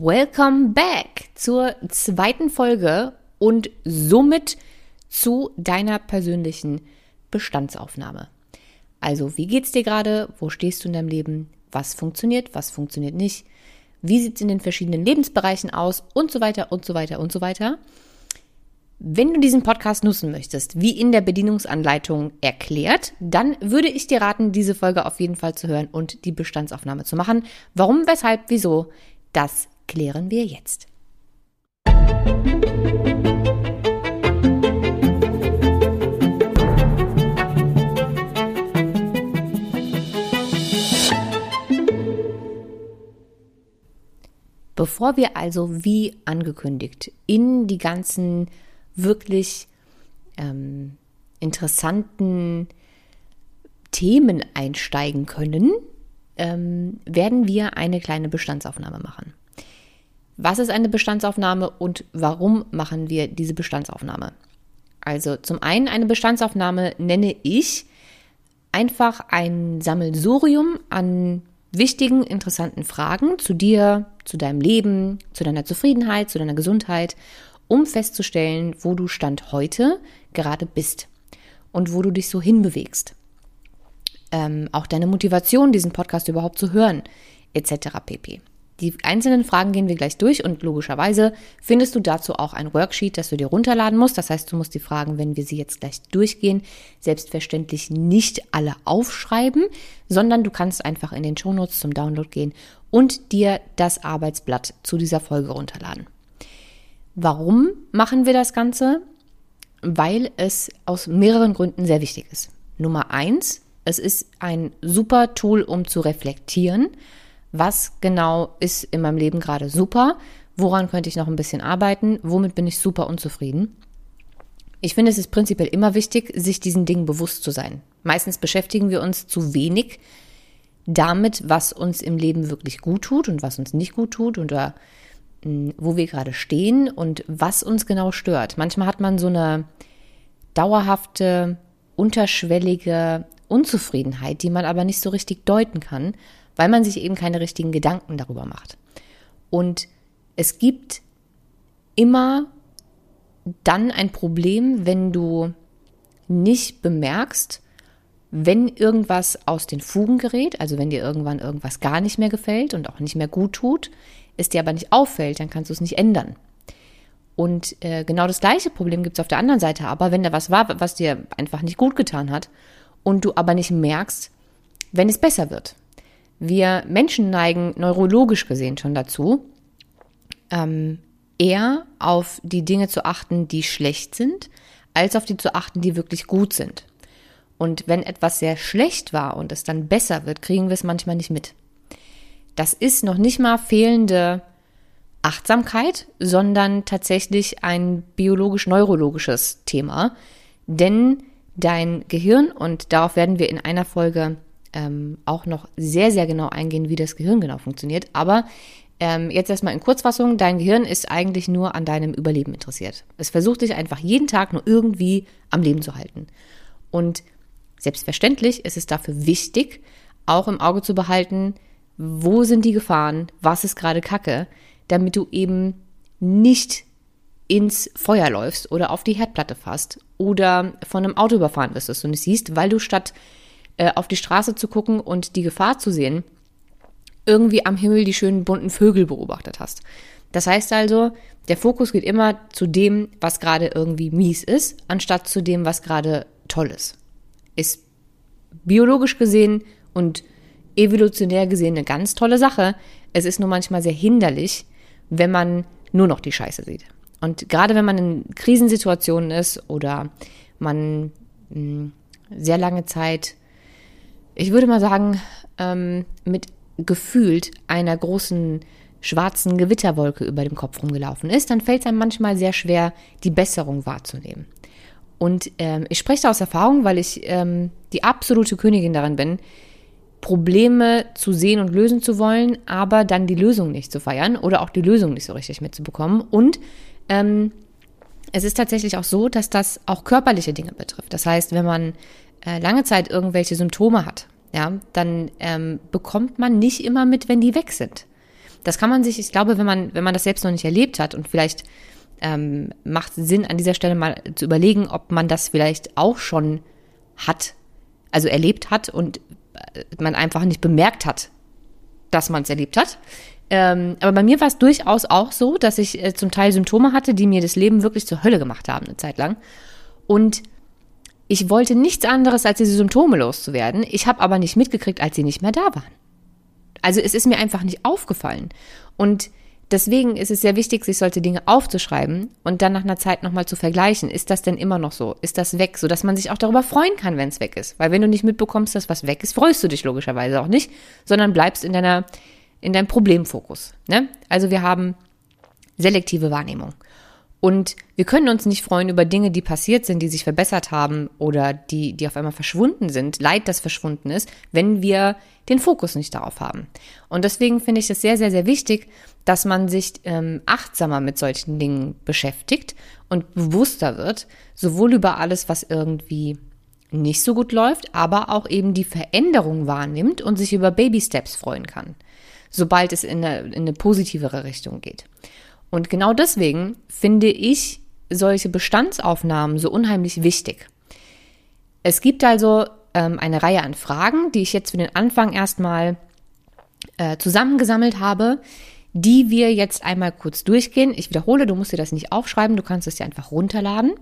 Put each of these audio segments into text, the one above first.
Welcome back zur zweiten Folge und somit zu deiner persönlichen Bestandsaufnahme. Also, wie geht's dir gerade? Wo stehst du in deinem Leben? Was funktioniert? Was funktioniert nicht? Wie sieht's in den verschiedenen Lebensbereichen aus? Und so weiter und so weiter und so weiter. Wenn du diesen Podcast nutzen möchtest, wie in der Bedienungsanleitung erklärt, dann würde ich dir raten, diese Folge auf jeden Fall zu hören und die Bestandsaufnahme zu machen. Warum, weshalb, wieso, das klären wir jetzt. Bevor wir also wie angekündigt in die ganzen wirklich ähm, interessanten Themen einsteigen können, ähm, werden wir eine kleine Bestandsaufnahme machen. Was ist eine Bestandsaufnahme und warum machen wir diese Bestandsaufnahme? Also zum einen eine Bestandsaufnahme nenne ich einfach ein Sammelsurium an wichtigen, interessanten Fragen zu dir, zu deinem Leben, zu deiner Zufriedenheit, zu deiner Gesundheit um festzustellen, wo du Stand heute gerade bist und wo du dich so hinbewegst. Ähm, auch deine Motivation, diesen Podcast überhaupt zu hören, etc. pp. Die einzelnen Fragen gehen wir gleich durch und logischerweise findest du dazu auch ein Worksheet, das du dir runterladen musst. Das heißt, du musst die Fragen, wenn wir sie jetzt gleich durchgehen, selbstverständlich nicht alle aufschreiben, sondern du kannst einfach in den Shownotes zum Download gehen und dir das Arbeitsblatt zu dieser Folge runterladen. Warum machen wir das Ganze? Weil es aus mehreren Gründen sehr wichtig ist. Nummer eins, es ist ein super Tool, um zu reflektieren, was genau ist in meinem Leben gerade super, woran könnte ich noch ein bisschen arbeiten, womit bin ich super unzufrieden. Ich finde, es ist prinzipiell immer wichtig, sich diesen Dingen bewusst zu sein. Meistens beschäftigen wir uns zu wenig damit, was uns im Leben wirklich gut tut und was uns nicht gut tut oder wo wir gerade stehen und was uns genau stört. Manchmal hat man so eine dauerhafte, unterschwellige Unzufriedenheit, die man aber nicht so richtig deuten kann, weil man sich eben keine richtigen Gedanken darüber macht. Und es gibt immer dann ein Problem, wenn du nicht bemerkst, wenn irgendwas aus den Fugen gerät, also wenn dir irgendwann irgendwas gar nicht mehr gefällt und auch nicht mehr gut tut, es dir aber nicht auffällt, dann kannst du es nicht ändern. Und äh, genau das gleiche Problem gibt es auf der anderen Seite aber, wenn da was war, was dir einfach nicht gut getan hat und du aber nicht merkst, wenn es besser wird. Wir Menschen neigen neurologisch gesehen schon dazu, ähm, eher auf die Dinge zu achten, die schlecht sind, als auf die zu achten, die wirklich gut sind. Und wenn etwas sehr schlecht war und es dann besser wird, kriegen wir es manchmal nicht mit. Das ist noch nicht mal fehlende Achtsamkeit, sondern tatsächlich ein biologisch-neurologisches Thema. Denn dein Gehirn, und darauf werden wir in einer Folge ähm, auch noch sehr, sehr genau eingehen, wie das Gehirn genau funktioniert. Aber ähm, jetzt erstmal in Kurzfassung, dein Gehirn ist eigentlich nur an deinem Überleben interessiert. Es versucht dich einfach jeden Tag nur irgendwie am Leben zu halten. Und selbstverständlich ist es dafür wichtig, auch im Auge zu behalten, wo sind die Gefahren, was ist gerade Kacke, damit du eben nicht ins Feuer läufst oder auf die Herdplatte fasst oder von einem Auto überfahren wirst und es siehst, weil du statt äh, auf die Straße zu gucken und die Gefahr zu sehen, irgendwie am Himmel die schönen bunten Vögel beobachtet hast. Das heißt also, der Fokus geht immer zu dem, was gerade irgendwie mies ist, anstatt zu dem, was gerade toll ist. Ist biologisch gesehen und evolutionär gesehen eine ganz tolle Sache. Es ist nur manchmal sehr hinderlich, wenn man nur noch die Scheiße sieht. Und gerade wenn man in Krisensituationen ist oder man mh, hm, sehr lange Zeit, ich würde mal sagen, ähm, mit gefühlt einer großen schwarzen Gewitterwolke über dem Kopf rumgelaufen ist, dann fällt es einem manchmal sehr schwer, die Besserung wahrzunehmen. Und ähm, ich spreche da aus Erfahrung, weil ich ähm, die absolute Königin darin bin, Probleme zu sehen und lösen zu wollen, aber dann die Lösung nicht zu feiern oder auch die Lösung nicht so richtig mitzubekommen. Und ähm, es ist tatsächlich auch so, dass das auch körperliche Dinge betrifft. Das heißt, wenn man äh, lange Zeit irgendwelche Symptome hat, ja, dann ähm, bekommt man nicht immer mit, wenn die weg sind. Das kann man sich, ich glaube, wenn man, wenn man das selbst noch nicht erlebt hat und vielleicht ähm, macht Sinn, an dieser Stelle mal zu überlegen, ob man das vielleicht auch schon hat, also erlebt hat und äh, man einfach nicht bemerkt hat, dass man es erlebt hat. Ähm, aber bei mir war es durchaus auch so, dass ich äh, zum Teil Symptome hatte, die mir das Leben wirklich zur Hölle gemacht haben, eine Zeit lang. Und ich wollte nichts anderes, als diese Symptome loszuwerden. Ich habe aber nicht mitgekriegt, als sie nicht mehr da waren. Also es ist mir einfach nicht aufgefallen. Und deswegen ist es sehr wichtig, sich solche Dinge aufzuschreiben und dann nach einer Zeit nochmal zu vergleichen. Ist das denn immer noch so? Ist das weg? Sodass man sich auch darüber freuen kann, wenn es weg ist. Weil wenn du nicht mitbekommst, dass was weg ist, freust du dich logischerweise auch nicht, sondern bleibst in deiner, in deinem Problemfokus. Ne? Also wir haben selektive Wahrnehmung. Und wir können uns nicht freuen über Dinge, die passiert sind, die sich verbessert haben oder die, die auf einmal verschwunden sind, Leid, das verschwunden ist, wenn wir den Fokus nicht darauf haben. Und deswegen finde ich es sehr, sehr, sehr wichtig, dass man sich ähm, achtsamer mit solchen Dingen beschäftigt und bewusster wird, sowohl über alles, was irgendwie nicht so gut läuft, aber auch eben die Veränderung wahrnimmt und sich über Baby Steps freuen kann, sobald es in eine, in eine positivere Richtung geht. Und genau deswegen finde ich solche Bestandsaufnahmen so unheimlich wichtig. Es gibt also ähm, eine Reihe an Fragen, die ich jetzt für den Anfang erstmal äh, zusammengesammelt habe, die wir jetzt einmal kurz durchgehen. Ich wiederhole, du musst dir das nicht aufschreiben, du kannst es dir einfach runterladen.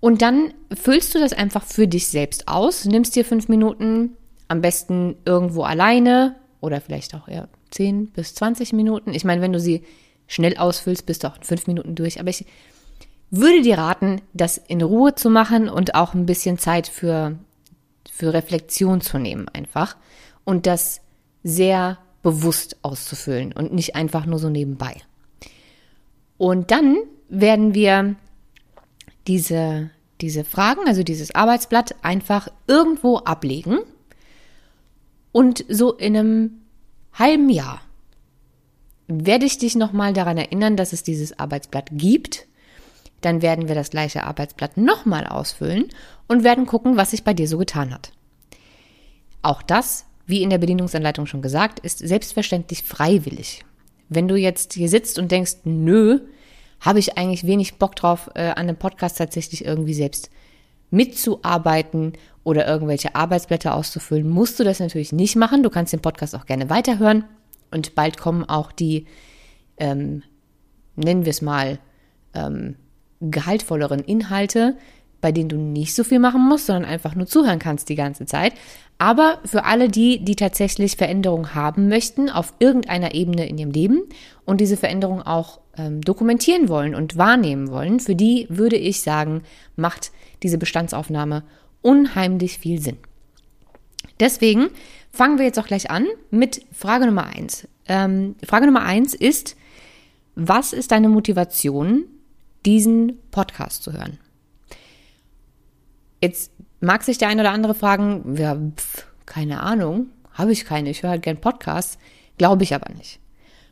Und dann füllst du das einfach für dich selbst aus, nimmst dir fünf Minuten, am besten irgendwo alleine oder vielleicht auch eher 10 bis 20 Minuten. Ich meine, wenn du sie schnell ausfüllst, bist du auch in fünf Minuten durch. Aber ich würde dir raten, das in Ruhe zu machen und auch ein bisschen Zeit für, für Reflexion zu nehmen einfach und das sehr bewusst auszufüllen und nicht einfach nur so nebenbei. Und dann werden wir diese, diese Fragen, also dieses Arbeitsblatt, einfach irgendwo ablegen und so in einem halben Jahr werde ich dich nochmal daran erinnern, dass es dieses Arbeitsblatt gibt. Dann werden wir das gleiche Arbeitsblatt nochmal ausfüllen und werden gucken, was sich bei dir so getan hat. Auch das, wie in der Bedienungsanleitung schon gesagt, ist selbstverständlich freiwillig. Wenn du jetzt hier sitzt und denkst, nö, habe ich eigentlich wenig Bock drauf, äh, an einem Podcast tatsächlich irgendwie selbst mitzuarbeiten oder irgendwelche Arbeitsblätter auszufüllen, musst du das natürlich nicht machen. Du kannst den Podcast auch gerne weiterhören. Und bald kommen auch die, ähm, nennen wir es mal, ähm, gehaltvolleren Inhalte, bei denen du nicht so viel machen musst, sondern einfach nur zuhören kannst die ganze Zeit. Aber für alle die, die tatsächlich Veränderungen haben möchten auf irgendeiner Ebene in ihrem Leben und diese Veränderung auch ähm, dokumentieren wollen und wahrnehmen wollen, für die würde ich sagen, macht diese Bestandsaufnahme unheimlich viel Sinn. Deswegen fangen wir jetzt auch gleich an mit Frage Nummer eins. Ähm, Frage Nummer eins ist, was ist deine Motivation, diesen Podcast zu hören? Jetzt mag sich der eine oder andere fragen, ja, pf, keine Ahnung, habe ich keine, ich höre halt gern Podcasts, glaube ich aber nicht.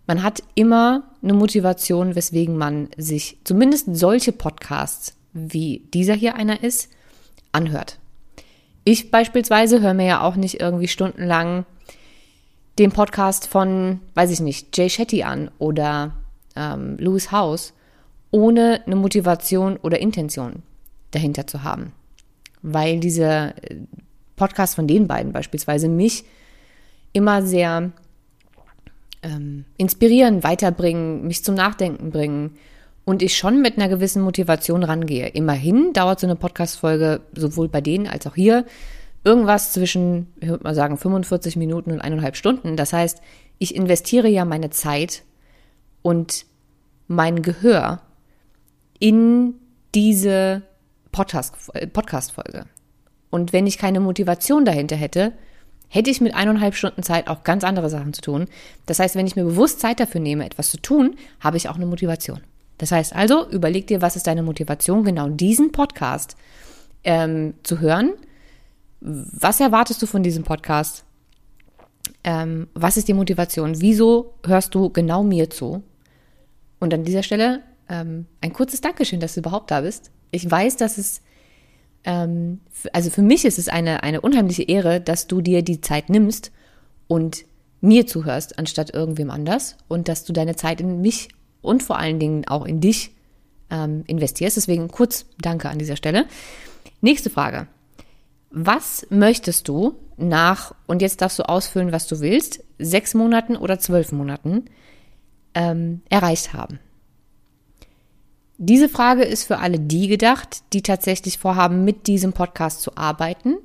Man hat immer eine Motivation, weswegen man sich zumindest solche Podcasts, wie dieser hier einer ist, anhört. Ich beispielsweise höre mir ja auch nicht irgendwie stundenlang den Podcast von, weiß ich nicht, Jay Shetty an oder ähm, Louis House, ohne eine Motivation oder Intention dahinter zu haben. Weil diese äh, Podcasts von den beiden beispielsweise mich immer sehr ähm, inspirieren, weiterbringen, mich zum Nachdenken bringen und ich schon mit einer gewissen Motivation rangehe. Immerhin dauert so eine Podcast-Folge sowohl bei denen als auch hier irgendwas zwischen, ich würde mal sagen, 45 Minuten und eineinhalb Stunden. Das heißt, ich investiere ja meine Zeit und mein Gehör in diese Podcast-Folge. Und wenn ich keine Motivation dahinter hätte, hätte ich mit eineinhalb Stunden Zeit auch ganz andere Sachen zu tun. Das heißt, wenn ich mir bewusst Zeit dafür nehme, etwas zu tun, habe ich auch eine Motivation. Das heißt also, überleg dir, was ist deine Motivation, genau diesen Podcast ähm, zu hören. Was erwartest du von diesem Podcast? Ähm, was ist die Motivation? Wieso hörst du genau mir zu? Und an dieser Stelle ähm, ein kurzes Dankeschön, dass du überhaupt da bist. Ich weiß, dass es, ähm, also für mich ist es eine, eine unheimliche Ehre, dass du dir die Zeit nimmst und mir zuhörst, anstatt irgendwem anders und dass du deine Zeit in mich und vor allen Dingen auch in dich ähm, investierst. Deswegen kurz Danke an dieser Stelle. Nächste Frage. Was möchtest du nach, und jetzt darfst du ausfüllen, was du willst, sechs Monaten oder zwölf Monaten ähm, erreicht haben? Diese Frage ist für alle die gedacht, die tatsächlich vorhaben, mit diesem Podcast zu arbeiten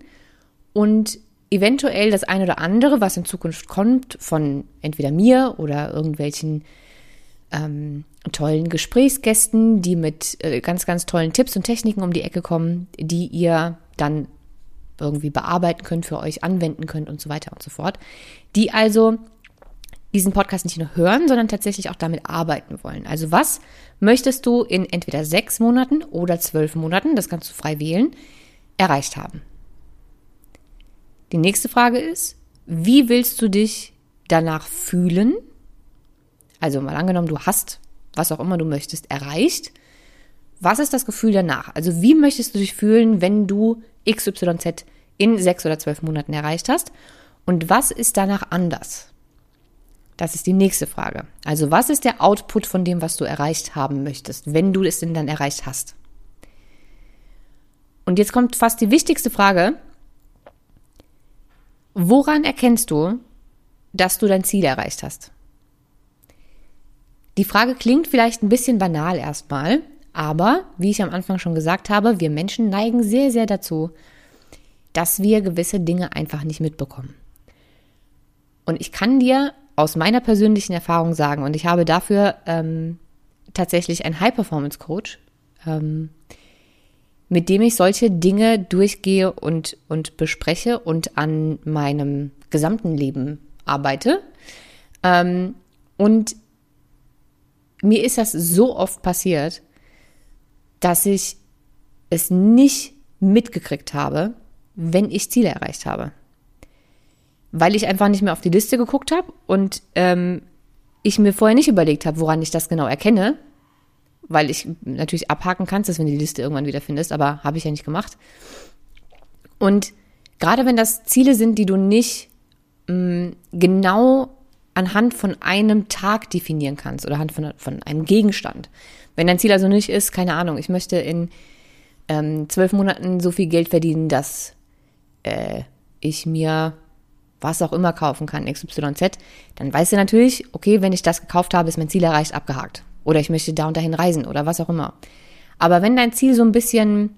und eventuell das eine oder andere, was in Zukunft kommt, von entweder mir oder irgendwelchen ähm, tollen Gesprächsgästen, die mit äh, ganz, ganz tollen Tipps und Techniken um die Ecke kommen, die ihr dann irgendwie bearbeiten könnt, für euch anwenden könnt und so weiter und so fort. Die also diesen Podcast nicht nur hören, sondern tatsächlich auch damit arbeiten wollen. Also was möchtest du in entweder sechs Monaten oder zwölf Monaten, das kannst du frei wählen, erreicht haben? Die nächste Frage ist, wie willst du dich danach fühlen? Also mal angenommen, du hast, was auch immer du möchtest, erreicht. Was ist das Gefühl danach? Also wie möchtest du dich fühlen, wenn du XYZ in sechs oder zwölf Monaten erreicht hast? Und was ist danach anders? Das ist die nächste Frage. Also was ist der Output von dem, was du erreicht haben möchtest, wenn du es denn dann erreicht hast? Und jetzt kommt fast die wichtigste Frage, Woran erkennst du, dass du dein Ziel erreicht hast? Die Frage klingt vielleicht ein bisschen banal erstmal, aber wie ich am Anfang schon gesagt habe, wir Menschen neigen sehr, sehr dazu, dass wir gewisse Dinge einfach nicht mitbekommen. Und ich kann dir aus meiner persönlichen Erfahrung sagen, und ich habe dafür ähm, tatsächlich einen High-Performance-Coach, ähm, mit dem ich solche Dinge durchgehe und, und bespreche und an meinem gesamten Leben arbeite. Ähm, und mir ist das so oft passiert, dass ich es nicht mitgekriegt habe, wenn ich Ziele erreicht habe. Weil ich einfach nicht mehr auf die Liste geguckt habe und ähm, ich mir vorher nicht überlegt habe, woran ich das genau erkenne, weil ich natürlich abhaken kannst, dass wenn du die Liste irgendwann wieder findest, aber habe ich ja nicht gemacht. Und gerade wenn das Ziele sind, die du nicht mh, mm, genau anhand von einem Tag definieren kannst oder anhand von, von einem Gegenstand. Wenn dein Ziel also nicht ist, keine Ahnung, ich möchte in ähm, zwölf Monaten so viel Geld verdienen, dass äh, ich mir was auch immer kaufen kann, XYZ, dann weißt du natürlich, okay, wenn ich das gekauft habe, ist mein Ziel erreicht, abgehakt. Oder ich möchte da und dahin reisen oder was auch immer. Aber wenn dein Ziel so ein bisschen,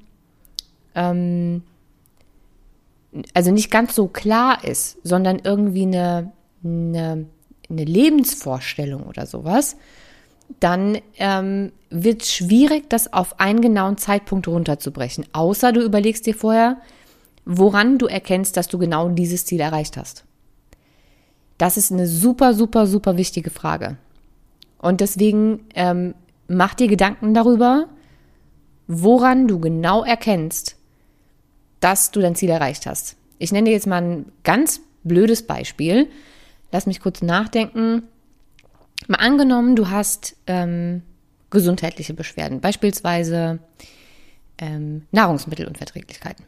ähm, also nicht ganz so klar ist, sondern irgendwie eine, eine, eine Lebensvorstellung oder sowas, dann ähm, wird es schwierig, das auf einen genauen Zeitpunkt runterzubrechen. Außer du überlegst dir vorher, woran du erkennst, dass du genau dieses Ziel erreicht hast. Das ist eine super, super, super wichtige Frage. Und deswegen ähm, mach dir Gedanken darüber, woran du genau erkennst, dass du dein Ziel erreicht hast. Ich nenne dir jetzt mal ein ganz blödes Beispiel. Lass mich kurz nachdenken. Mal angenommen, du hast ähm, gesundheitliche Beschwerden, beispielsweise ähm, Nahrungsmittelunverträglichkeiten.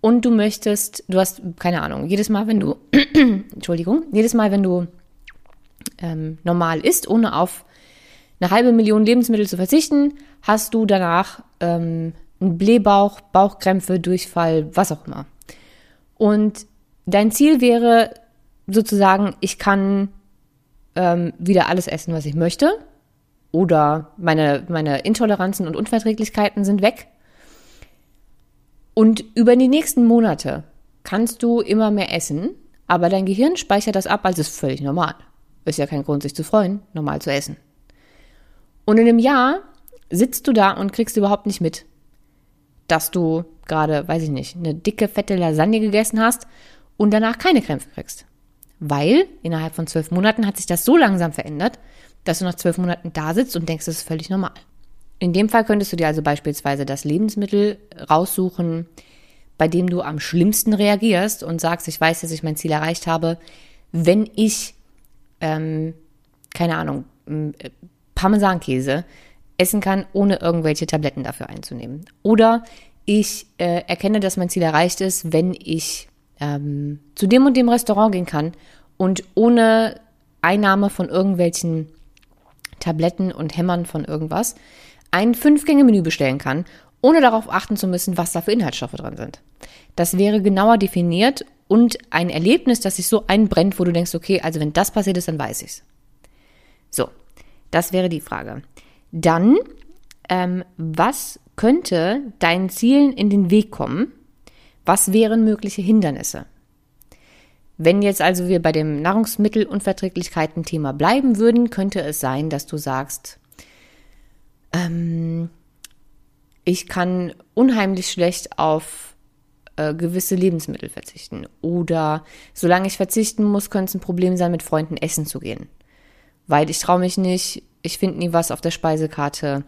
Und du möchtest, du hast, keine Ahnung, jedes Mal, wenn du, Entschuldigung, jedes Mal, wenn du ähm, normal isst, ohne auf eine halbe Million Lebensmittel zu verzichten, hast du danach ähm, einen Blähbauch, Bauchkrämpfe, Durchfall, was auch immer. Und dein Ziel wäre sozusagen, ich kann ähm, wieder alles essen, was ich möchte. Oder meine, meine Intoleranzen und Unverträglichkeiten sind weg. Und über die nächsten Monate kannst du immer mehr essen, aber dein Gehirn speichert das ab als ist völlig normal. Ist ja kein Grund, sich zu freuen, normal zu essen. Und in einem Jahr sitzt du da und kriegst überhaupt nicht mit, dass du gerade, weiß ich nicht, eine dicke, fette Lasagne gegessen hast und danach keine Krämpfe kriegst. Weil innerhalb von zwölf Monaten hat sich das so langsam verändert, dass du nach zwölf Monaten da sitzt und denkst, das ist völlig normal. In dem Fall könntest du dir also beispielsweise das Lebensmittel raussuchen, bei dem du am schlimmsten reagierst und sagst, ich weiß, dass ich mein Ziel erreicht habe, wenn ich ähm, keine Ahnung, äh, Parmesankäse essen kann, ohne irgendwelche Tabletten dafür einzunehmen. Oder ich äh, erkenne, dass mein Ziel erreicht ist, wenn ich ähm, zu dem und dem Restaurant gehen kann, und ohne Einnahme von irgendwelchen Tabletten und Hämmern von irgendwas ein Fünf-Gänge-Menü bestellen kann, ohne darauf achten zu müssen, was da für Inhaltsstoffe drin sind. Das wäre genauer definiert und ein Erlebnis, das sich so einbrennt, wo du denkst, okay, also wenn das passiert ist, dann weiß ich's. So, das wäre die Frage. Dann, ähm, was könnte deinen Zielen in den Weg kommen? Was wären mögliche Hindernisse? Wenn jetzt also wir bei dem Nahrungsmittelunverträglichkeiten-Thema bleiben würden, könnte es sein, dass du sagst, ähm, ich kann unheimlich schlecht auf äh, gewisse Lebensmittel verzichten. Oder solange ich verzichten muss, könnte es ein Problem sein, mit Freunden essen zu gehen. Weil ich traue mich nicht, ich finde nie was auf der Speisekarte.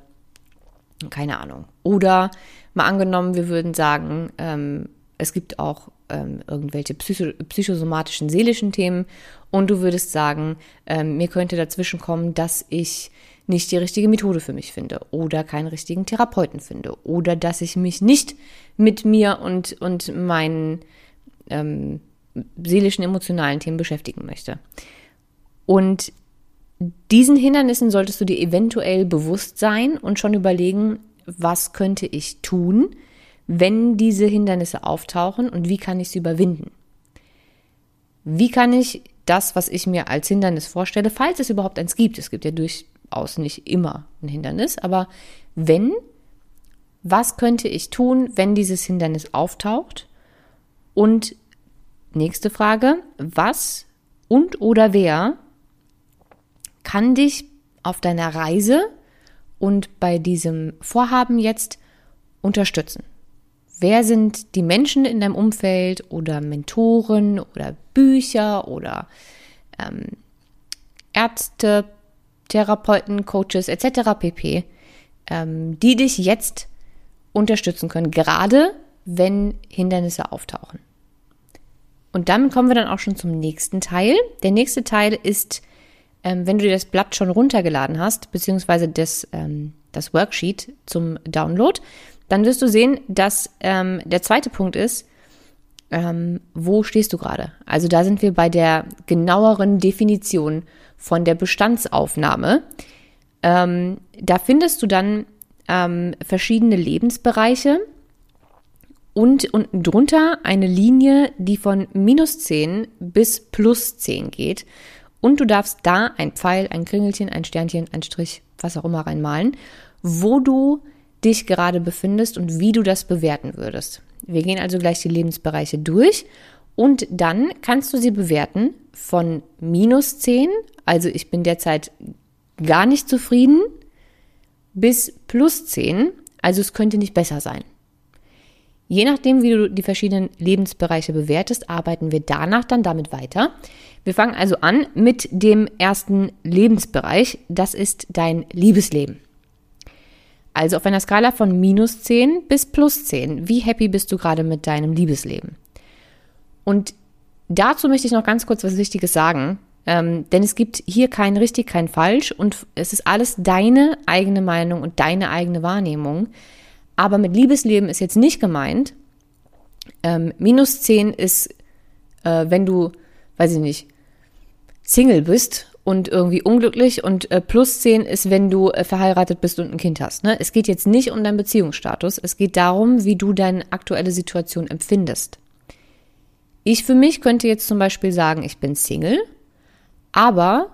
Keine Ahnung. Oder mal angenommen, wir würden sagen, ähm, es gibt auch ähm, irgendwelche psycho psychosomatischen, seelischen Themen und du würdest sagen, ähm, mir könnte dazwischen kommen, dass ich nicht die richtige Methode für mich finde oder keinen richtigen Therapeuten finde oder dass ich mich nicht mit mir und, und meinen ähm, seelischen, emotionalen Themen beschäftigen möchte. Und diesen Hindernissen solltest du dir eventuell bewusst sein und schon überlegen, was könnte ich tun, wenn diese Hindernisse auftauchen und wie kann ich sie überwinden? Wie kann ich das, was ich mir als Hindernis vorstelle, falls es überhaupt eins gibt, es gibt ja durchaus nicht immer ein Hindernis, aber wenn, was könnte ich tun, wenn dieses Hindernis auftaucht? Und nächste Frage, was und oder wer kann dich auf deiner Reise und bei diesem Vorhaben jetzt unterstützen? Wer sind die Menschen in deinem Umfeld oder Mentoren oder Bücher oder ähm, Ärzte, Therapeuten, Coaches etc. pp, ähm, die dich jetzt unterstützen können, gerade wenn Hindernisse auftauchen. Und damit kommen wir dann auch schon zum nächsten Teil. Der nächste Teil ist, ähm, wenn du dir das Blatt schon runtergeladen hast, beziehungsweise das, ähm, das Worksheet zum Download, dann wirst du sehen, dass ähm, der zweite Punkt ist, ähm, wo stehst du gerade? Also da sind wir bei der genaueren Definition von der Bestandsaufnahme. Ähm, da findest du dann ähm, verschiedene Lebensbereiche und unten drunter eine Linie, die von minus 10 bis plus 10 geht. Und du darfst da ein Pfeil, ein Kringelchen, ein Sternchen, ein Strich, was auch immer reinmalen, wo du dich gerade befindest und wie du das bewerten würdest. Wir gehen also gleich die Lebensbereiche durch und dann kannst du sie bewerten von minus 10, also ich bin derzeit gar nicht zufrieden, bis plus 10, also es könnte nicht besser sein. Je nachdem, wie du die verschiedenen Lebensbereiche bewertest, arbeiten wir danach dann damit weiter. Wir fangen also an mit dem ersten Lebensbereich, das ist dein Liebesleben. Also auf einer Skala von minus 10 bis plus 10. Wie happy bist du gerade mit deinem Liebesleben? Und dazu möchte ich noch ganz kurz was Wichtiges sagen. Ähm, denn es gibt hier kein richtig, kein falsch und es ist alles deine eigene Meinung und deine eigene Wahrnehmung. Aber mit Liebesleben ist jetzt nicht gemeint, ähm, minus 10 ist, äh, wenn du, weiß ich nicht, Single bist und irgendwie unglücklich und äh, plus 10 ist, wenn du äh, verheiratet bist und ein Kind hast. Ne? Es geht jetzt nicht um deinen Beziehungsstatus, es geht darum, wie du deine aktuelle Situation empfindest. Ich für mich könnte jetzt zum Beispiel sagen, ich bin Single, aber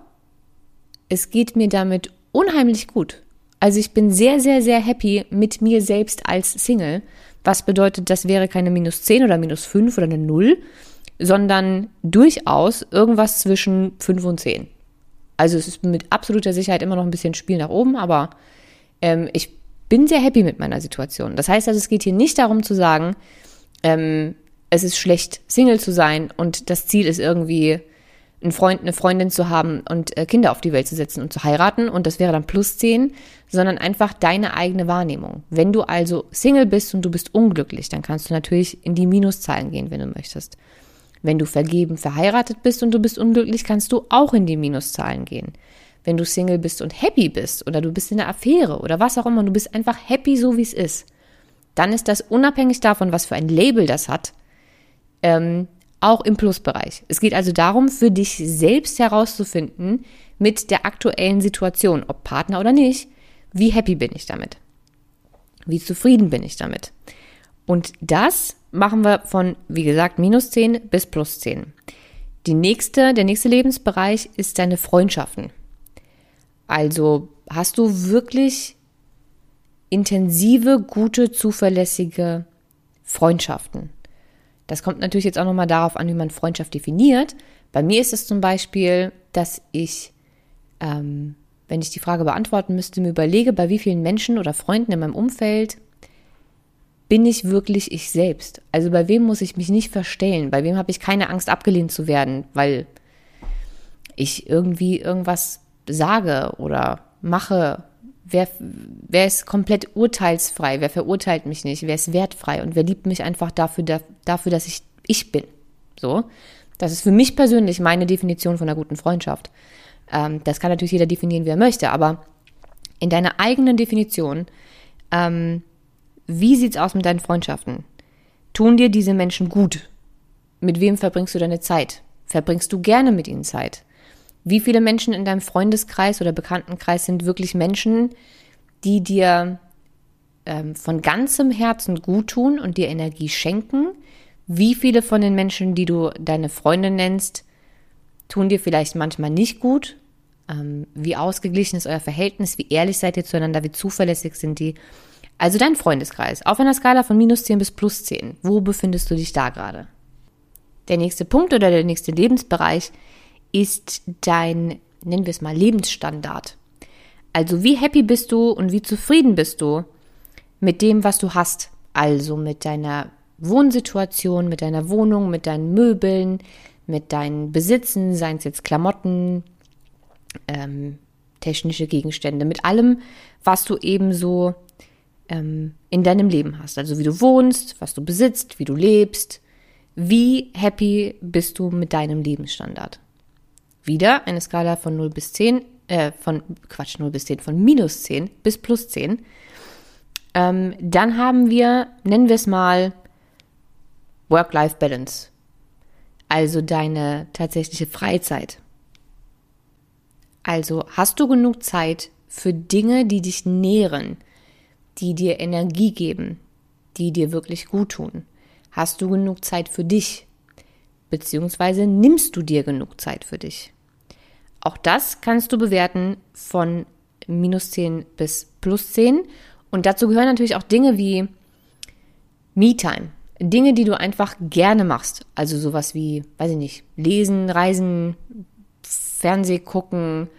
es geht mir damit unheimlich gut. Also ich bin sehr, sehr, sehr happy mit mir selbst als Single. Was bedeutet, das wäre keine minus 10 oder minus 5 oder eine 0, sondern durchaus irgendwas zwischen 5 und 10. Also es ist mit absoluter Sicherheit immer noch ein bisschen Spiel nach oben, aber ähm, ich bin sehr happy mit meiner Situation. Das heißt also, es geht hier nicht darum zu sagen, ähm, es ist schlecht, Single zu sein und das Ziel ist irgendwie, einen Freund, eine Freundin zu haben und äh, Kinder auf die Welt zu setzen und zu heiraten und das wäre dann plus 10, sondern einfach deine eigene Wahrnehmung. Wenn du also Single bist und du bist unglücklich, dann kannst du natürlich in die Minuszahlen gehen, wenn du möchtest. Wenn du vergeben verheiratet bist und du bist unglücklich, kannst du auch in die Minuszahlen gehen. Wenn du Single bist und happy bist oder du bist in einer Affäre oder was auch immer, du bist einfach happy so wie es ist, dann ist das unabhängig davon, was für ein Label das hat, ähm, auch im Plusbereich. Es geht also darum, für dich selbst herauszufinden, mit der aktuellen Situation, ob Partner oder nicht, wie happy bin ich damit? Wie zufrieden bin ich damit? Und das machen wir von, wie gesagt, minus 10 bis plus 10. Die nächste, der nächste Lebensbereich ist deine Freundschaften. Also hast du wirklich intensive, gute, zuverlässige Freundschaften. Das kommt natürlich jetzt auch nochmal darauf an, wie man Freundschaft definiert. Bei mir ist es zum Beispiel, dass ich, ähm, wenn ich die Frage beantworten müsste, mir überlege, bei wie vielen Menschen oder Freunden in meinem Umfeld bin ich wirklich ich selbst? Also bei wem muss ich mich nicht verstellen? Bei wem habe ich keine Angst, abgelehnt zu werden, weil ich irgendwie irgendwas sage oder mache? Wer, wer ist komplett urteilsfrei? Wer verurteilt mich nicht? Wer ist wertfrei? Und wer liebt mich einfach dafür, dafür dass ich ich bin? So. Das ist für mich persönlich meine Definition von einer guten Freundschaft. Ähm, das kann natürlich jeder definieren, wie er möchte, aber in deiner eigenen Definition ähm, wie sieht's aus mit deinen Freundschaften? Tun dir diese Menschen gut? Mit wem verbringst du deine Zeit? Verbringst du gerne mit ihnen Zeit? Wie viele Menschen in deinem Freundeskreis oder Bekanntenkreis sind wirklich Menschen, die dir ähm, von ganzem Herzen gut tun und dir Energie schenken? Wie viele von den Menschen, die du deine Freunde nennst, tun dir vielleicht manchmal nicht gut? Ähm, wie ausgeglichen ist euer Verhältnis? Wie ehrlich seid ihr zueinander? Wie zuverlässig sind die? Also dein Freundeskreis, auf einer Skala von minus 10 bis plus 10. Wo befindest du dich da gerade? Der nächste Punkt oder der nächste Lebensbereich ist dein, nennen wir es mal, Lebensstandard. Also wie happy bist du und wie zufrieden bist du mit dem, was du hast. Also mit deiner Wohnsituation, mit deiner Wohnung, mit deinen Möbeln, mit deinen Besitzen, seien es jetzt Klamotten, ähm, technische Gegenstände, mit allem, was du eben so ähm, in deinem Leben hast. Also wie du wohnst, was du besitzt, wie du lebst. Wie happy bist du mit deinem Lebensstandard? Wieder eine Skala von 0 bis 10, äh, von, Quatsch, 0 bis 10, von minus 10 bis plus 10. Ähm, dann haben wir, nennen wir es mal, Work-Life-Balance. Also deine tatsächliche Freizeit. Also hast du genug Zeit für Dinge, die dich nähren, die dir Energie geben, die dir wirklich gut tun? Hast du genug Zeit für dich? Beziehungsweise nimmst du dir genug Zeit für dich? Auch das kannst du bewerten von minus 10 bis plus 10. Und dazu gehören natürlich auch Dinge wie Me-Time. Dinge, die du einfach gerne machst. Also sowas wie, weiß ich nicht, lesen, reisen, Fernseh gucken,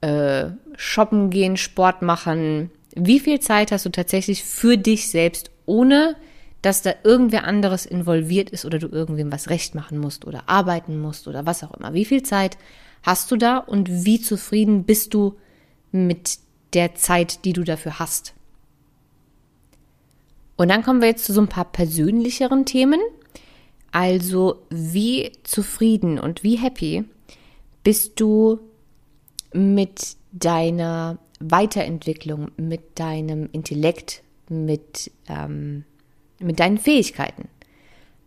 äh, shoppen gehen, Sport machen, wie viel Zeit hast du tatsächlich für dich selbst, ohne dass da irgendwer anderes involviert ist oder du irgendwem was recht machen musst oder arbeiten musst oder was auch immer. Wie viel Zeit hast du da und wie zufrieden bist du mit der Zeit, die du dafür hast? Und dann kommen wir jetzt zu so ein paar persönlicheren Themen. Also, wie zufrieden und wie happy bist du mit deiner Weiterentwicklung, mit deinem Intellekt, mit, ähm, mit deinen Fähigkeiten.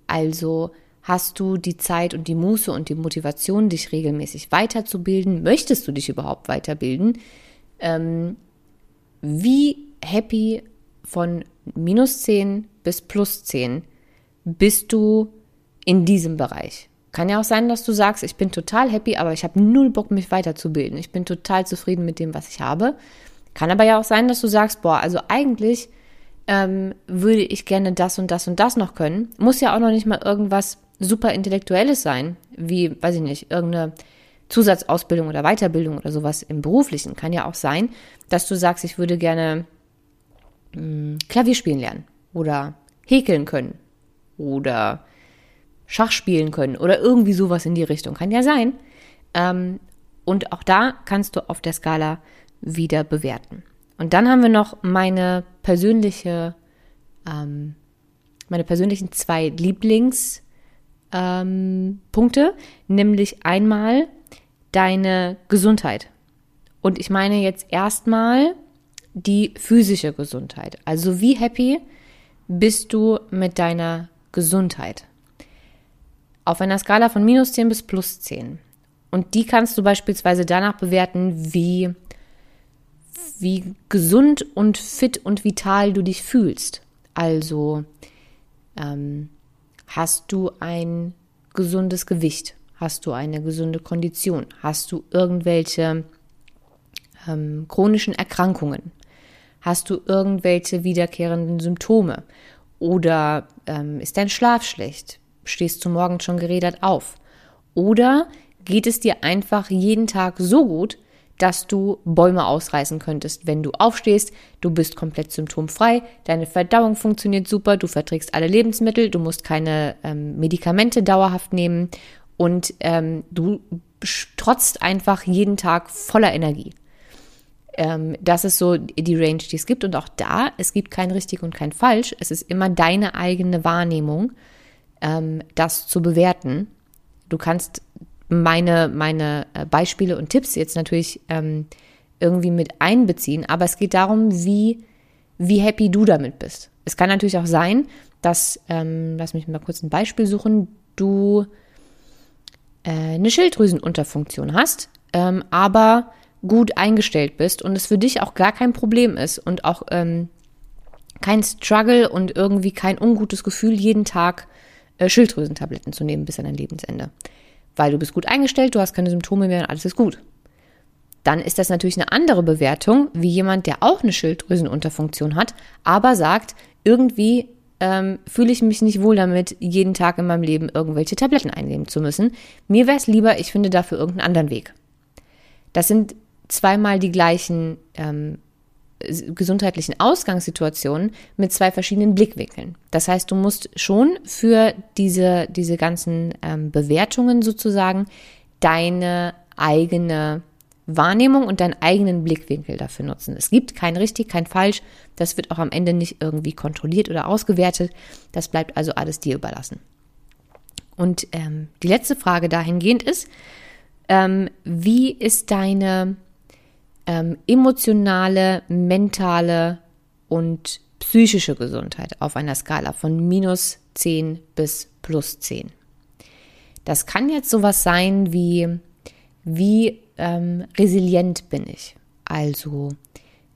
Also hast du die Zeit und die Muße und die Motivation, dich regelmäßig weiterzubilden? Möchtest du dich überhaupt weiterbilden? Ähm, wie happy von minus 10 bis plus 10 bist du in diesem Bereich? Kann ja auch sein, dass du sagst, ich bin total happy, aber ich habe null Bock, mich weiterzubilden. Ich bin total zufrieden mit dem, was ich habe. Kann aber ja auch sein, dass du sagst, boah, also eigentlich ähm, würde ich gerne das und das und das noch können. Muss ja auch noch nicht mal irgendwas super Intellektuelles sein, wie, weiß ich nicht, irgendeine Zusatzausbildung oder Weiterbildung oder sowas im Beruflichen. Kann ja auch sein, dass du sagst, ich würde gerne mh, hm, Klavier spielen lernen oder häkeln können oder Schach spielen können oder irgendwie sowas in die Richtung. Kann ja sein. Ähm, und auch da kannst du auf der Skala wieder bewerten. Und dann haben wir noch meine persönliche, ähm, meine persönlichen zwei Lieblingspunkte, ähm, nämlich einmal deine Gesundheit. Und ich meine jetzt erstmal die physische Gesundheit. Also wie happy bist du mit deiner Gesundheit? Auf einer Skala von minus 10 bis plus 10. Und die kannst du beispielsweise danach bewerten, wie, wie gesund und fit und vital du dich fühlst. Also ähm, hast du ein gesundes Gewicht? Hast du eine gesunde Kondition? Hast du irgendwelche ähm, chronischen Erkrankungen? Hast du irgendwelche wiederkehrenden Symptome? Oder ähm, ist dein Schlaf schlecht? Stehst du morgens schon gerädert auf? Oder geht es dir einfach jeden Tag so gut, dass du Bäume ausreißen könntest, wenn du aufstehst, du bist komplett symptomfrei, deine Verdauung funktioniert super, du verträgst alle Lebensmittel, du musst keine ähm, Medikamente dauerhaft nehmen und ähm, du trotzt einfach jeden Tag voller Energie. Ähm, das ist so die Range, die es gibt. Und auch da, es gibt kein richtig und kein falsch. Es ist immer deine eigene Wahrnehmung, ähm, das zu bewerten. Du kannst meine, meine äh, Beispiele und Tipps jetzt natürlich ähm, irgendwie mit einbeziehen, aber es geht darum, wie, wie happy du damit bist. Es kann natürlich auch sein, dass, ähm, lass mich mal kurz ein Beispiel suchen, du äh, eine Schilddrüsenunterfunktion hast, ähm, aber gut eingestellt bist und es für dich auch gar kein Problem ist und auch ähm, kein Struggle und irgendwie kein ungutes Gefühl, jeden Tag äh, Schilddrüsentabletten zu nehmen bis an dein Lebensende. Weil du bist gut eingestellt, du hast keine Symptome mehr und alles ist gut. Dann ist das natürlich eine andere Bewertung, wie jemand, der auch eine Schilddrüsenunterfunktion hat, aber sagt, irgendwie ähm, fühle ich mich nicht wohl damit, jeden Tag in meinem Leben irgendwelche Tabletten einnehmen zu müssen. Mir wäre es lieber, ich finde dafür irgendeinen anderen Weg. Das sind zweimal die gleichen ähm, gesundheitlichen Ausgangssituationen mit zwei verschiedenen Blickwinkeln. Das heißt, du musst schon für diese, diese ganzen ähm, Bewertungen sozusagen deine eigene Wahrnehmung und deinen eigenen Blickwinkel dafür nutzen. Es gibt kein richtig, kein falsch. Das wird auch am Ende nicht irgendwie kontrolliert oder ausgewertet. Das bleibt also alles dir überlassen. Und ähm, die letzte Frage dahingehend ist, ähm, wie ist deine ähm, emotionale, mentale und psychische Gesundheit auf einer Skala von minus 10 bis plus 10. Das kann jetzt sowas sein wie, wie ähm, resilient bin ich. Also,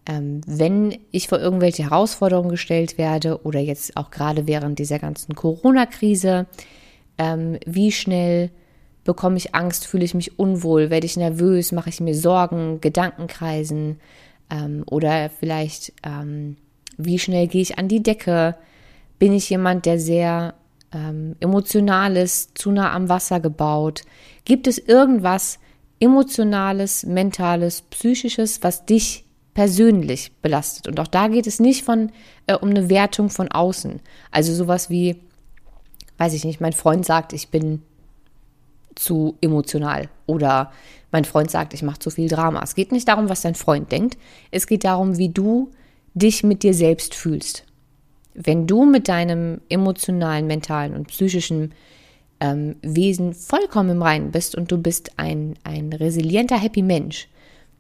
ähm, wenn ich vor irgendwelche Herausforderungen gestellt werde oder jetzt auch gerade während dieser ganzen Corona-Krise, ähm, wie schnell bekomme ich Angst, fühle ich mich unwohl, werde ich nervös, mache ich mir Sorgen, Gedankenkreisen ähm, oder vielleicht, ähm, wie schnell gehe ich an die Decke? Bin ich jemand, der sehr ähm, emotional ist, zu nah am Wasser gebaut? Gibt es irgendwas Emotionales, Mentales, Psychisches, was dich persönlich belastet? Und auch da geht es nicht von, äh, um eine Wertung von außen. Also sowas wie, weiß ich nicht, mein Freund sagt, ich bin zu emotional oder mein Freund sagt, ich mache zu viel Drama. Es geht nicht darum, was dein Freund denkt. Es geht darum, wie du dich mit dir selbst fühlst. Wenn du mit deinem emotionalen, mentalen und psychischen ähm, Wesen vollkommen im Reinen bist und du bist ein, ein resilienter, happy Mensch,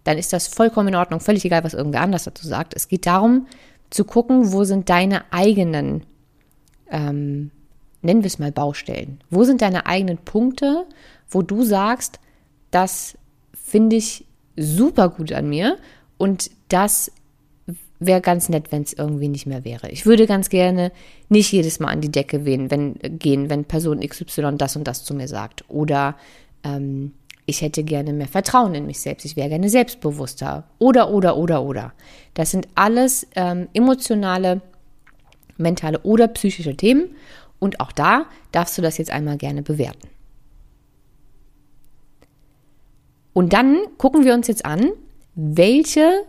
dann ist das vollkommen in Ordnung, völlig egal, was irgendwer anders dazu sagt. Es geht darum, zu gucken, wo sind deine eigenen ähm, nennen wir es mal Baustellen. Wo sind deine eigenen Punkte, wo du sagst, das finde ich super gut an mir und das wäre ganz nett, wenn es irgendwie nicht mehr wäre. Ich würde ganz gerne nicht jedes Mal an die Decke gehen, wenn, gehen, wenn Person XY das und das zu mir sagt. Oder ähm, ich hätte gerne mehr Vertrauen in mich selbst, ich wäre gerne selbstbewusster. Oder, oder, oder, oder. Das sind alles ähm, emotionale, mentale oder psychische Themen. Und auch da darfst du das jetzt einmal gerne bewerten. Und dann gucken wir uns jetzt an, welche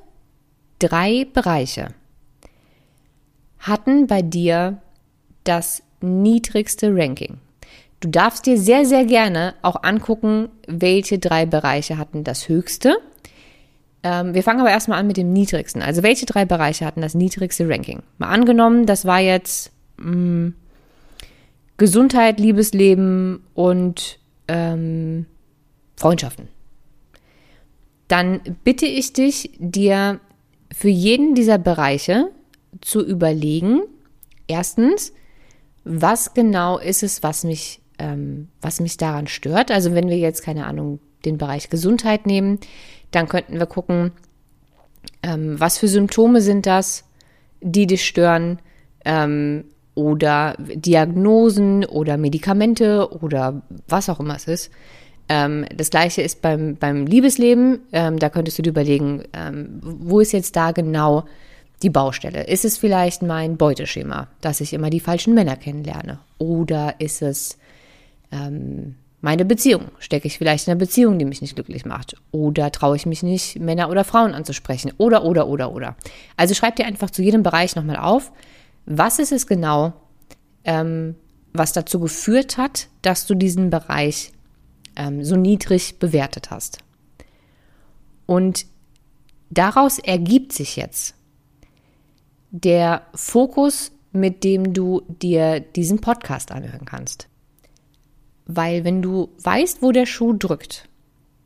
drei Bereiche hatten bei dir das niedrigste Ranking. Du darfst dir sehr, sehr gerne auch angucken, welche drei Bereiche hatten das höchste. Ähm, wir fangen aber erstmal an mit dem niedrigsten. Also welche drei Bereiche hatten das niedrigste Ranking? Mal angenommen, das war jetzt mh, mm, Gesundheit, Liebesleben und ähm, Freundschaften. Dann bitte ich dich, dir für jeden dieser Bereiche zu überlegen, erstens, was genau ist es, was mich ähm, was mich daran stört. Also wenn wir jetzt, keine Ahnung, den Bereich Gesundheit nehmen, dann könnten wir gucken, ähm, was für Symptome sind das, die dich stören, ähm, oder Diagnosen oder Medikamente oder was auch immer es ist. Ähm, das gleiche ist beim, beim Liebesleben. Ähm, da könntest du dir überlegen, ähm, wo ist jetzt da genau die Baustelle? Ist es vielleicht mein Beuteschema, dass ich immer die falschen Männer kennenlerne? Oder ist es ähm, meine Beziehung? Stecke ich vielleicht in einer Beziehung, die mich nicht glücklich macht? Oder traue ich mich nicht, Männer oder Frauen anzusprechen? Oder, oder, oder, oder. Also schreib dir einfach zu jedem Bereich nochmal auf, was ist es genau, ähm, was dazu geführt hat, dass du diesen Bereich ähm, so niedrig bewertet hast. Und daraus ergibt sich jetzt der Fokus, mit dem du dir diesen Podcast anhören kannst. Weil wenn du weißt, wo der Schuh drückt,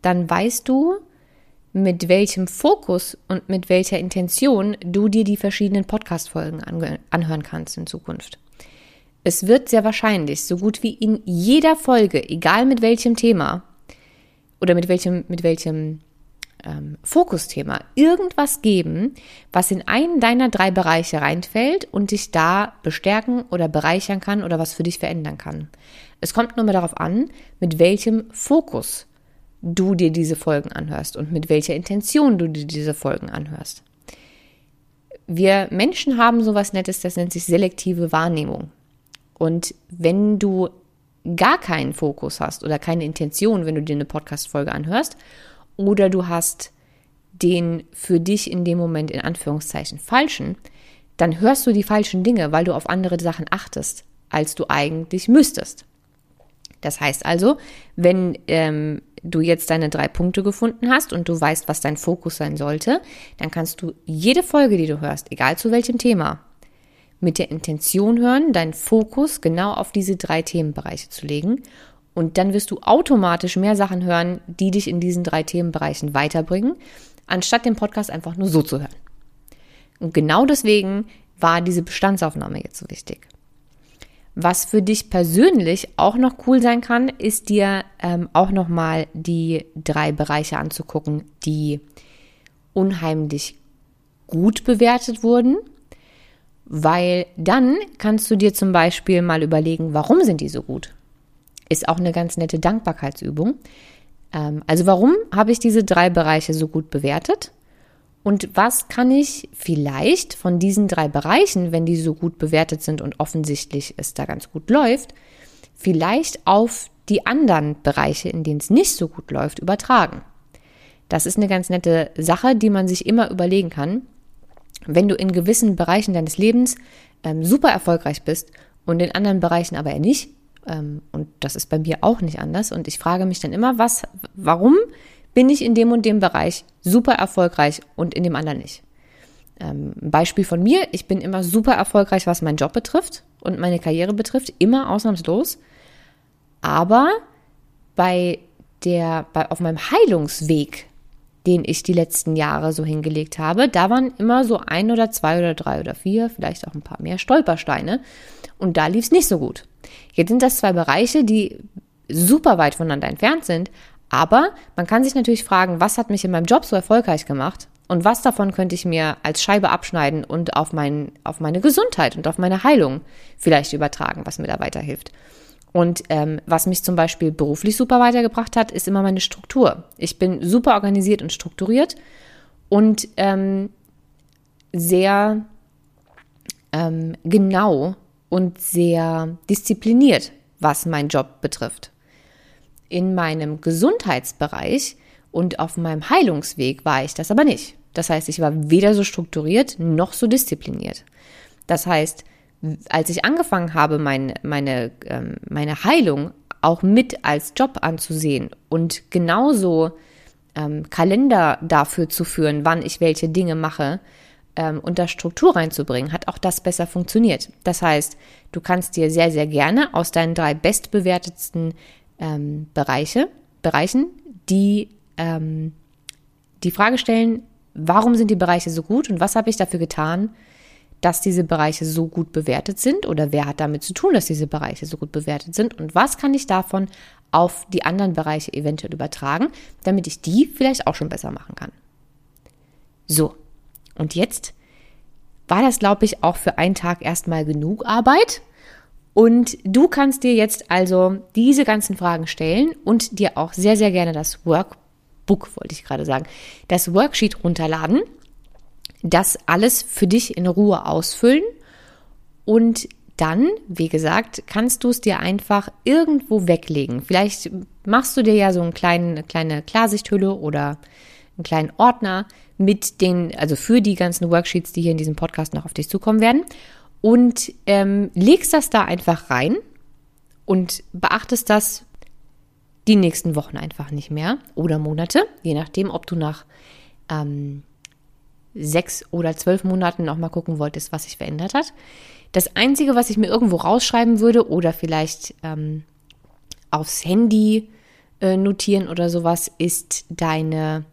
dann weißt du, mit welchem Fokus und mit welcher Intention du dir die verschiedenen Podcast-Folgen anhören kannst in Zukunft. Es wird sehr wahrscheinlich so gut wie in jeder Folge, egal mit welchem Thema oder mit welchem, mit welchem ähm, Fokusthema, irgendwas geben, was in einen deiner drei Bereiche reinfällt und dich da bestärken oder bereichern kann oder was für dich verändern kann. Es kommt nur mal darauf an, mit welchem Fokus du dir diese Folgen anhörst und mit welcher Intention du dir diese Folgen anhörst. Wir Menschen haben sowas Nettes, das nennt sich selektive Wahrnehmung. Und wenn du gar keinen Fokus hast oder keine Intention, wenn du dir eine Podcast-Folge anhörst, oder du hast den für dich in dem Moment in Anführungszeichen falschen, dann hörst du die falschen Dinge, weil du auf andere Sachen achtest, als du eigentlich müsstest. Das heißt also, wenn ähm, du jetzt deine drei Punkte gefunden hast und du weißt, was dein Fokus sein sollte, dann kannst du jede Folge, die du hörst, egal zu welchem Thema, mit der Intention hören, deinen Fokus genau auf diese drei Themenbereiche zu legen. Und dann wirst du automatisch mehr Sachen hören, die dich in diesen drei Themenbereichen weiterbringen, anstatt den Podcast einfach nur so zu hören. Und genau deswegen war diese Bestandsaufnahme jetzt so wichtig. Was für dich persönlich auch noch cool sein kann, ist dir ähm, auch nochmal die drei Bereiche anzugucken, die unheimlich gut bewertet wurden. Weil dann kannst du dir zum Beispiel mal überlegen, warum sind die so gut? Ist auch eine ganz nette Dankbarkeitsübung. Ähm, also warum habe ich diese drei Bereiche so gut bewertet? Und was kann ich vielleicht von diesen drei Bereichen, wenn die so gut bewertet sind und offensichtlich es da ganz gut läuft, vielleicht auf die anderen Bereiche, in denen es nicht so gut läuft, übertragen? Das ist eine ganz nette Sache, die man sich immer überlegen kann. Wenn du in gewissen Bereichen deines Lebens ähm, super erfolgreich bist und in anderen Bereichen aber eher nicht, ähm, und das ist bei mir auch nicht anders, und ich frage mich dann immer, was, warum bin ich in dem und dem Bereich super erfolgreich und in dem anderen nicht. Ähm, Beispiel von mir, ich bin immer super erfolgreich, was meinen Job betrifft und meine Karriere betrifft, immer ausnahmslos. Aber bei der, bei, auf meinem Heilungsweg, den ich die letzten Jahre so hingelegt habe, da waren immer so ein oder zwei oder drei oder vier, vielleicht auch ein paar mehr Stolpersteine. Und da lief es nicht so gut. Jetzt sind das zwei Bereiche, die super weit voneinander entfernt sind, aber man kann sich natürlich fragen, was hat mich in meinem Job so erfolgreich gemacht? Und was davon könnte ich mir als Scheibe abschneiden und auf, mein, auf meine Gesundheit und auf meine Heilung vielleicht übertragen, was mir da weiterhilft? Und ähm, was mich zum Beispiel beruflich super weitergebracht hat, ist immer meine Struktur. Ich bin super organisiert und strukturiert und ähm, sehr ähm, genau und sehr diszipliniert, was meinen Job betrifft in meinem Gesundheitsbereich und auf meinem Heilungsweg war ich das aber nicht. Das heißt, ich war weder so strukturiert noch so diszipliniert. Das heißt, als ich angefangen habe, mein, meine, ähm, meine Heilung auch mit als Job anzusehen und genauso ähm, Kalender dafür zu führen, wann ich welche Dinge mache ähm, und da Struktur reinzubringen, hat auch das besser funktioniert. Das heißt, du kannst dir sehr, sehr gerne aus deinen drei bestbewertetsten ähm, Bereiche, Bereichen, die ähm, die Frage stellen, warum sind die Bereiche so gut und was habe ich dafür getan, dass diese Bereiche so gut bewertet sind oder wer hat damit zu tun, dass diese Bereiche so gut bewertet sind und was kann ich davon auf die anderen Bereiche eventuell übertragen, damit ich die vielleicht auch schon besser machen kann. So, und jetzt war das, glaube ich, auch für einen Tag erstmal genug Arbeit. Und du kannst dir jetzt also diese ganzen Fragen stellen und dir auch sehr, sehr gerne das Workbook, wollte ich gerade sagen, das Worksheet runterladen das alles für dich in Ruhe ausfüllen und dann, wie gesagt, kannst du es dir einfach irgendwo weglegen. Vielleicht machst du dir ja so einen kleinen, eine kleine Klarsichthülle oder einen kleinen Ordner mit den, also für die ganzen Worksheets, die hier in diesem Podcast noch auf dich zukommen werden. Und ähm, legst das da einfach rein und beachtest das die nächsten Wochen einfach nicht mehr oder Monate, je nachdem, ob du nach ähm, sechs oder zwölf Monaten noch mal gucken wolltest, was sich verändert hat. Das Einzige, was ich mir irgendwo rausschreiben würde oder vielleicht ähm, aufs Handy äh, notieren oder sowas, ist deine,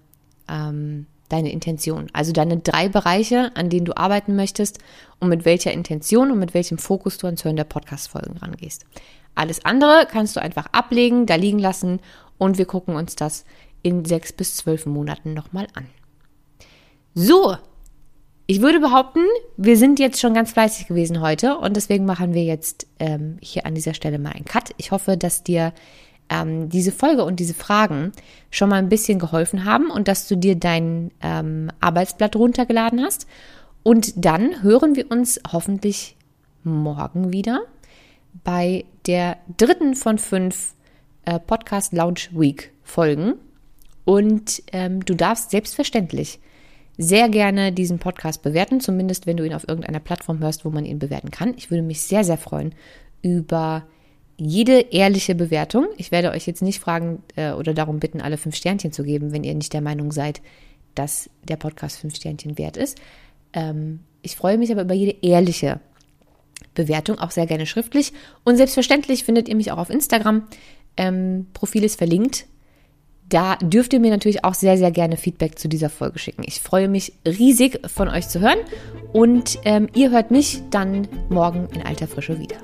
ähm, deine Intention. Also deine drei Bereiche, an denen du arbeiten möchtest und mit welcher Intention und mit welchem Fokus du ans Hören der Podcast-Folgen rangehst. Alles andere kannst du einfach ablegen, da liegen lassen und wir gucken uns das in sechs bis zwölf Monaten nochmal an. So, ich würde behaupten, wir sind jetzt schon ganz fleißig gewesen heute und deswegen machen wir jetzt ähm, hier an dieser Stelle mal einen Cut. Ich hoffe, dass dir ähm, diese Folge und diese Fragen schon mal ein bisschen geholfen haben und dass du dir dein ähm, Arbeitsblatt runtergeladen hast. Und dann hören wir uns hoffentlich morgen wieder bei der dritten von fünf äh, Podcast Lounge Week Folgen. Und ähm, du darfst selbstverständlich sehr gerne diesen Podcast bewerten, zumindest wenn du ihn auf irgendeiner Plattform hörst, wo man ihn bewerten kann. Ich würde mich sehr, sehr freuen über jede ehrliche Bewertung. Ich werde euch jetzt nicht fragen äh, oder darum bitten, alle fünf Sternchen zu geben, wenn ihr nicht der Meinung seid, dass der Podcast fünf Sternchen wert ist. Ähm, ich freue mich aber über jede ehrliche Bewertung, auch sehr gerne schriftlich. Und selbstverständlich findet ihr mich auch auf Instagram. Ähm, Profil ist verlinkt. Da dürft ihr mir natürlich auch sehr, sehr gerne Feedback zu dieser Folge schicken. Ich freue mich riesig von euch zu hören und ähm, ihr hört mich dann morgen in alter Frische wieder.